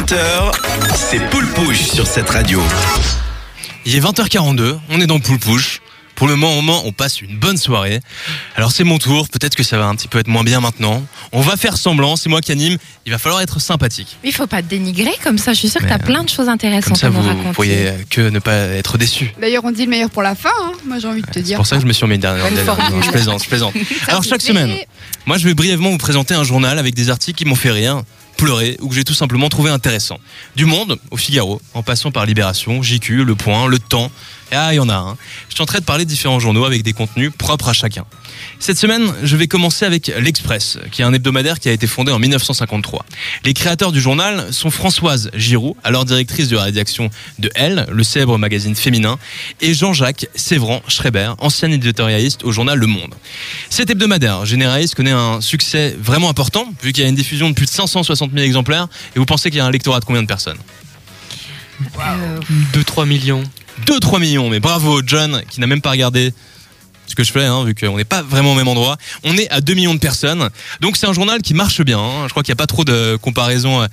20h, c'est Poule Pouche sur cette radio. Il est 20h42, on est dans Poule Pouche. Pour le moment, on passe une bonne soirée. Alors c'est mon tour, peut-être que ça va un petit peu être moins bien maintenant. On va faire semblant, c'est moi qui anime, il va falloir être sympathique. Il faut pas te dénigrer comme ça, je suis sûre que tu as plein de choses Comme intéressantes ça, à nous vous raconter. pourriez que ne pas être déçu. D'ailleurs, on dit le meilleur pour la fin, hein. moi j'ai envie de te C'est dire. pour ça que je me suis remis dernière. Bonne dernière- non, Je plaisante, je plaisante. Alors chaque semaine, moi je vais brièvement vous présenter un journal avec des articles qui m'ont fait rire, pleurer ou que j'ai tout simplement trouvé intéressant. Du Monde au Figaro, en passant par Libération, JQ, Le Point, Le Temps. Ah, il y en a un. Je suis en train de parler de différents journaux avec des contenus propres à chacun. Cette semaine, je vais commencer avec l'Express, qui est un hebdomadaire qui a été fondé en 1953. Les créateurs du journal sont Françoise Giroud, alors directrice de la rédaction de Elle, le célèbre magazine féminin, et Jean-Jacques Sévran Schreiber, ancien éditorialiste au journal Le Monde. Cet hebdomadaire généraliste connaît un succès vraiment important, vu qu'il y a une diffusion de plus de 560 000 exemplaires, et vous pensez qu'il y a un lectorat de combien de personnes? Euh, 2-3 millions. 2-3 millions, mais bravo John, qui n'a même pas regardé ce que je fais, hein, vu qu'on n'est pas vraiment au même endroit. On est à 2 millions de personnes, donc c'est un journal qui marche bien. hein. Je crois qu'il n'y a pas trop de comparaison euh,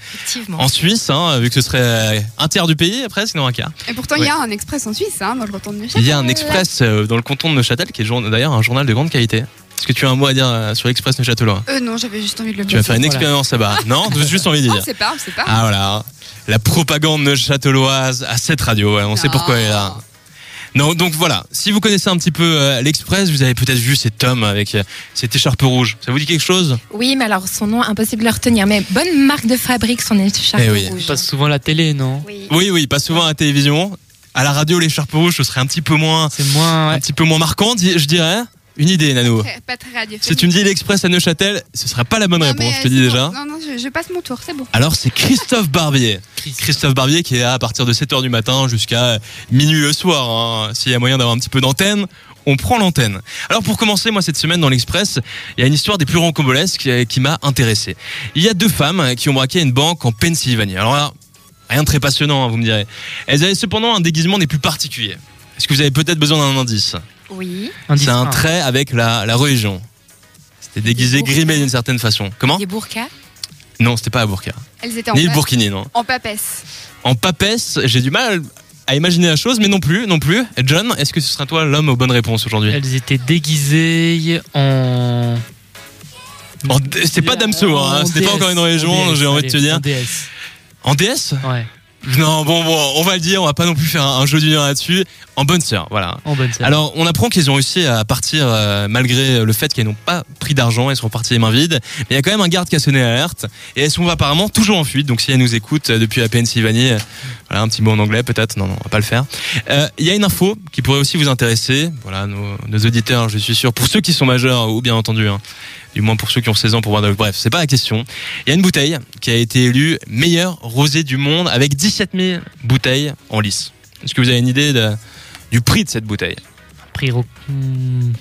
en Suisse, hein, vu que ce serait euh, un tiers du pays, presque, non un quart. Et pourtant, il y a un express en Suisse, hein, dans le canton de Neuchâtel. Il y a un express euh, dans le canton de Neuchâtel, qui est d'ailleurs un journal de grande qualité. Est-ce que tu as un mot à dire euh, sur l'Express Neuchâtelois Euh, non, j'avais juste envie de le Tu vas faire une Voilà. expérience là-bas Non, j'ai juste envie de Ah, dire. c'est pas, c'est pas. Ah voilà, la propagande neuchâteloise à cette radio, ouais, on sait pourquoi elle est là. Non, donc voilà, si vous connaissez un petit peu euh, l'Express, vous avez peut-être vu cet homme avec euh, cette écharpe rouge. Ça vous dit quelque chose? Oui, mais alors son nom, impossible de le retenir. Mais bonne marque de fabrique, son écharpe Eh oui. rouge. Passe souvent à la télé, non? Oui. Oui, oui, pas souvent à la télévision. À la radio, l'écharpe rouge, ce serait un petit peu moins, C'est moins. un petit peu moins marquant, je dirais. Une idée, Nano. Très- Pas très radiophonique. Si tu me dis l'Express à Neuchâtel, ce sera pas la bonne Non, réponse, je te euh, dis déjà. Non, non, je, je passe mon tour, c'est bon. Alors c'est Christophe Barbier. Christophe Barbier qui est là à partir de 7h du matin jusqu'à minuit le soir. hein. S'il y a moyen d'avoir un petit peu d'antenne, on prend l'antenne. Alors pour commencer, moi cette semaine dans l'Express, il y a une histoire des plus rocambolesques qui, qui m'a intéressé. Il y a deux femmes qui ont braqué une banque en Pennsylvanie. Alors là, rien de très passionnant, hein, vous me direz. Elles avaient cependant un déguisement des plus particuliers. Est-ce que vous avez peut-être besoin d'un indice? Oui. C'est un un. trait avec la, la religion. C'était déguisé, grimé d'une certaine façon. Comment Des burkas. Non, c'était pas à Burka. Elles étaient en, Ni Burkini, non. en papesse. En papesse, j'ai du mal à imaginer la chose, mais non plus, non plus. John, est-ce que ce sera toi l'homme aux bonnes réponses aujourd'hui Elles étaient déguisées en. En d- C'était pas Damso, hein, c'était pas encore une DS, j'ai envie de te dire. en DS. En DS Ouais, Non, bon, bon, on va le dire, on va pas non plus faire un, un jeu d'honneur là-dessus. En bonne sœur, voilà. en bonne scène. Alors, on apprend qu'ils ont réussi à partir euh, malgré le fait qu'elles n'ont pas pris d'argent, elles sont parties les mains vides. Mais il y a quand même un garde qui a sonné l'alerte et elles sont apparemment toujours en fuite. Donc, si elles nous écoutent euh, depuis la Pennsylvanie, euh, voilà un petit mot en anglais peut-être. Non, non, on va pas le faire. Euh, Il y a une info qui pourrait aussi vous intéresser. Voilà, nos, nos auditeurs, je suis sûr, pour ceux qui sont majeurs ou bien entendu. Hein, du moins pour ceux qui ont 16 ans pour voir de... Bref, c'est pas la question. Il y a une bouteille qui a été élue meilleure rosée du monde avec 17 000 bouteilles en lice. Est-ce que vous avez une idée de- du prix de cette bouteille? Prix ro- Hmm.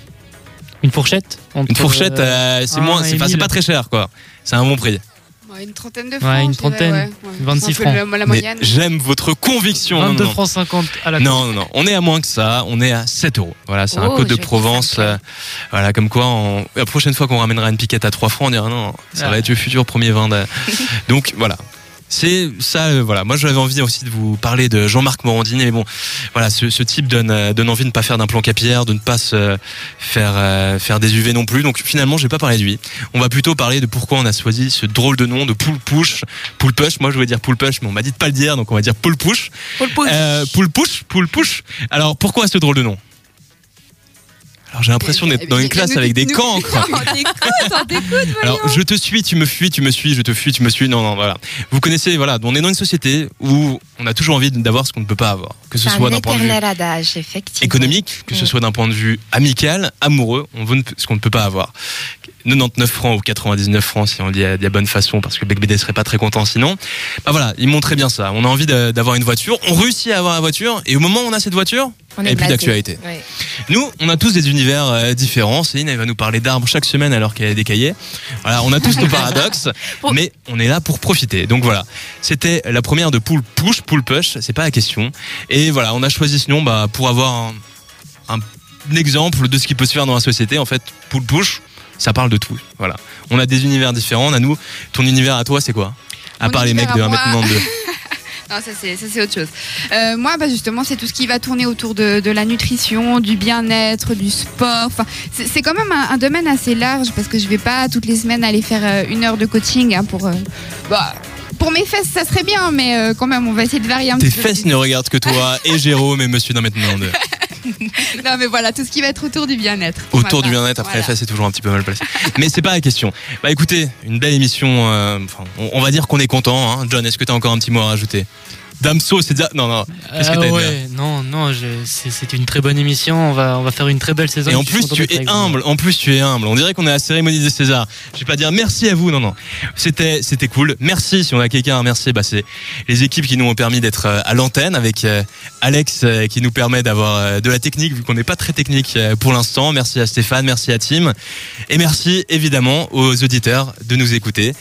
Une fourchette Une fourchette, euh, euh, c'est un moins, c'est pas très cher quoi. C'est un bon prix. Ouais, une trentaine de francs. une je dirais, trentaine. ouais, ouais. 26 C'est un peu francs. La, la Mais moyenne. j'aime votre conviction. Non, 22 non, non. francs 50 à la Non, non, non. On est à moins que ça. On est à 7 euros. Voilà, c'est un Oh, code de Provence. euh, voilà, comme quoi, on- la prochaine fois qu'on ramènera une piquette à 3 francs, on dira non, ça Ah. va être le futur premier vin. de- Donc voilà. C'est ça, euh, voilà. Moi, j'avais envie aussi de vous parler de Jean-Marc Morandini, mais bon, voilà, ce, ce type donne, euh, donne envie de ne pas faire d'implant capillaire, de ne pas se faire euh, faire des UV non plus. Donc finalement, je vais pas parler de lui. On va plutôt parler de pourquoi on a choisi ce drôle de nom de poule push, poule push. Moi, je voulais dire poule push, mais on m'a dit de pas le dire, donc on va dire poule push. Pour le pouce. Euh, poule push, poule push. Alors pourquoi ce drôle de nom? Alors j'ai l'impression d'être dans une classe avec des cancres. T'écoute. Alors je te suis, tu me fuis, tu me suis, je te fuis, tu me suis. Non, non, voilà. Vous connaissez, voilà, on est dans une société où on a toujours envie d'avoir ce qu'on ne peut pas avoir, que ce soit un d'un point de vue adage, économique, que ce Mm. soit d'un point de vue amical, amoureux, on veut ce qu'on ne peut pas avoir. 99 francs ou 99 francs si on le dit de la bonne façon parce que Bec BD serait pas très content sinon. Bah voilà, ils montrent très bien ça. On a envie d'avoir une voiture, on réussit à avoir la voiture et au moment où on a cette voiture, On et blasé. d'actualité. Ouais. Nous, on a tous des univers euh, différents. Céline, elle va nous parler d'arbres chaque semaine alors qu'elle a des cahiers. Voilà, on a tous nos paradoxes, mais on est là pour profiter. Donc voilà, c'était la première de Pool Push, Pool Push, c'est pas la question. Et voilà, on a choisi ce nom bah, pour avoir un, un exemple de ce qui peut se faire dans la société. En fait, Pool Push, ça parle de tout. Voilà, on a des univers différents. On a nous, ton univers à toi, c'est quoi? À Mon part les mecs de à 1m92. Non, ça c'est ça c'est autre chose. Euh, moi, bah, justement, c'est tout ce qui va tourner autour de, de la nutrition, du bien-être, du sport. Enfin, c'est quand même un, un domaine assez large parce que je vais pas toutes les semaines aller faire euh, une heure de coaching hein, pour. euh, bah, pour mes fesses, ça serait bien, mais euh, quand même, on va essayer de varier un Tes petit peu. fesses ne regardent que toi et Jérôme et Monsieur Dans maintenant. Non, mais voilà, tout ce qui va être autour du bien-être. Autour du bien-être, après Voilà. fesses, c'est toujours un petit peu mal placé. Mais c'est pas la question. Bah écoutez, une belle émission. euh, on va dire qu'on est content. Hein. John, est-ce que tu as encore un petit mot à rajouter? Damso, c'est déjà. Non, non. Qu'est-ce que Ah ouais, non, non, je- c'est c'est une très bonne émission. On va, on va faire une très belle saison. Et en plus, tu es humble. En plus, tu es humble. On dirait qu'on est à la cérémonie des Césars. Je vais pas dire merci à vous. Non, non. C'était, c'était cool. Merci. Si on a quelqu'un à remercier, bah, c'est les équipes qui nous ont permis d'être euh, à l'antenne avec euh, Alex euh, qui nous permet d'avoir de la technique vu qu'on n'est pas très technique pour l'instant. Merci à Stéphane. Merci à Tim. Et merci évidemment aux auditeurs de nous écouter.